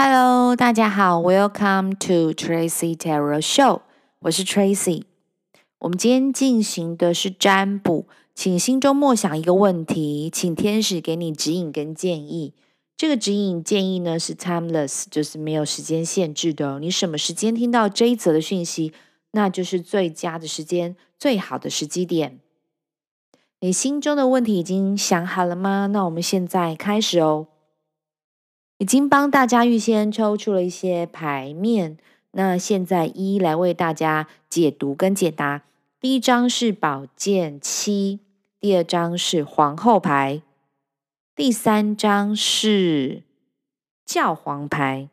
Hello，大家好，Welcome to Tracy Tarot Show，我是 Tracy。我们今天进行的是占卜，请心中默想一个问题，请天使给你指引跟建议。这个指引建议呢是 timeless，就是没有时间限制的。你什么时间听到这一则的讯息，那就是最佳的时间，最好的时机点。你心中的问题已经想好了吗？那我们现在开始哦。已经帮大家预先抽出了一些牌面，那现在一一来为大家解读跟解答。第一张是宝剑七，第二张是皇后牌，第三张是教皇牌。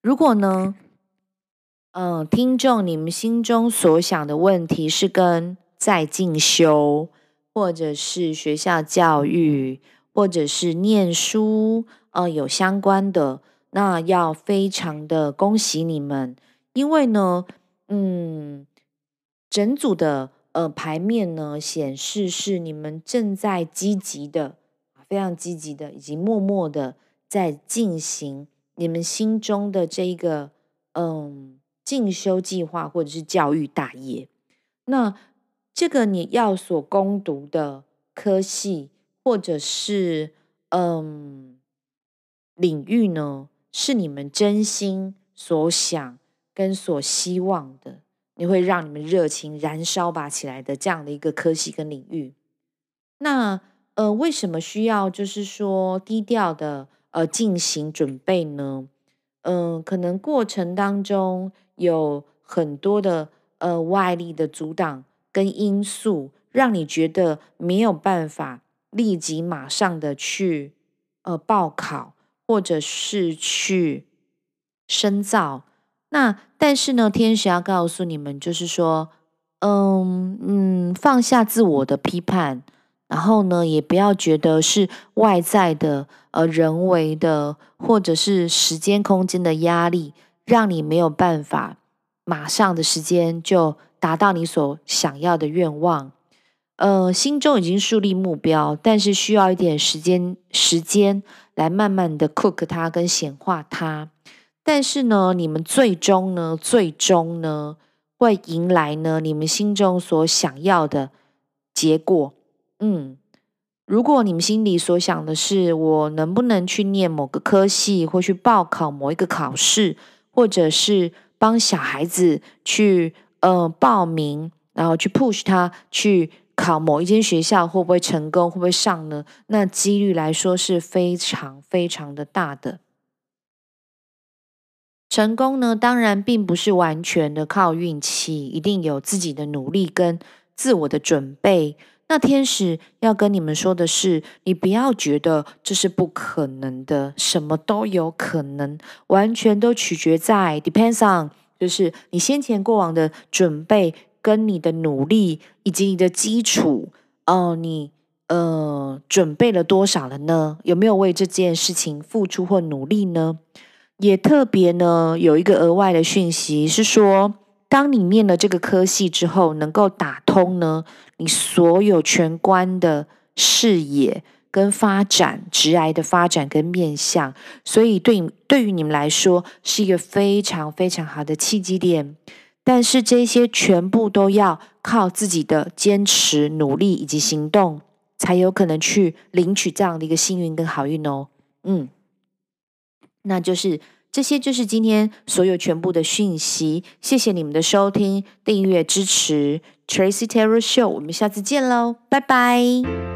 如果呢，嗯，听众你们心中所想的问题是跟在进修，或者是学校教育。或者是念书，呃，有相关的，那要非常的恭喜你们，因为呢，嗯，整组的呃牌面呢显示是你们正在积极的，非常积极的，以及默默的在进行你们心中的这一个嗯进修计划或者是教育大业。那这个你要所攻读的科系。或者是嗯，领域呢，是你们真心所想跟所希望的，你会让你们热情燃烧吧起来的这样的一个科系跟领域。那呃，为什么需要就是说低调的呃进行准备呢？嗯、可能过程当中有很多的呃外力的阻挡跟因素，让你觉得没有办法。立即马上的去呃报考，或者是去深造。那但是呢，天使要告诉你们，就是说，嗯嗯，放下自我的批判，然后呢，也不要觉得是外在的呃人为的，或者是时间空间的压力，让你没有办法马上的时间就达到你所想要的愿望。呃，心中已经树立目标，但是需要一点时间，时间来慢慢的 cook 它跟显化它。但是呢，你们最终呢，最终呢，会迎来呢你们心中所想要的结果。嗯，如果你们心里所想的是我能不能去念某个科系，或去报考某一个考试，或者是帮小孩子去呃报名，然后去 push 他去。考某一间学校会不会成功？会不会上呢？那几率来说是非常非常的大的。成功呢，当然并不是完全的靠运气，一定有自己的努力跟自我的准备。那天使要跟你们说的是，你不要觉得这是不可能的，什么都有可能，完全都取决在 depends on，就是你先前过往的准备。跟你的努力以及你的基础，哦，你呃准备了多少了呢？有没有为这件事情付出或努力呢？也特别呢，有一个额外的讯息是说，当你念了这个科系之后，能够打通呢你所有全观的视野跟发展，直癌的发展跟面向，所以对对于你们来说是一个非常非常好的契机点。但是这些全部都要靠自己的坚持、努力以及行动，才有可能去领取这样的一个幸运跟好运哦。嗯，那就是这些，就是今天所有全部的讯息。谢谢你们的收听、订阅、支持，Tracy Tarot Show，我们下次见喽，拜拜。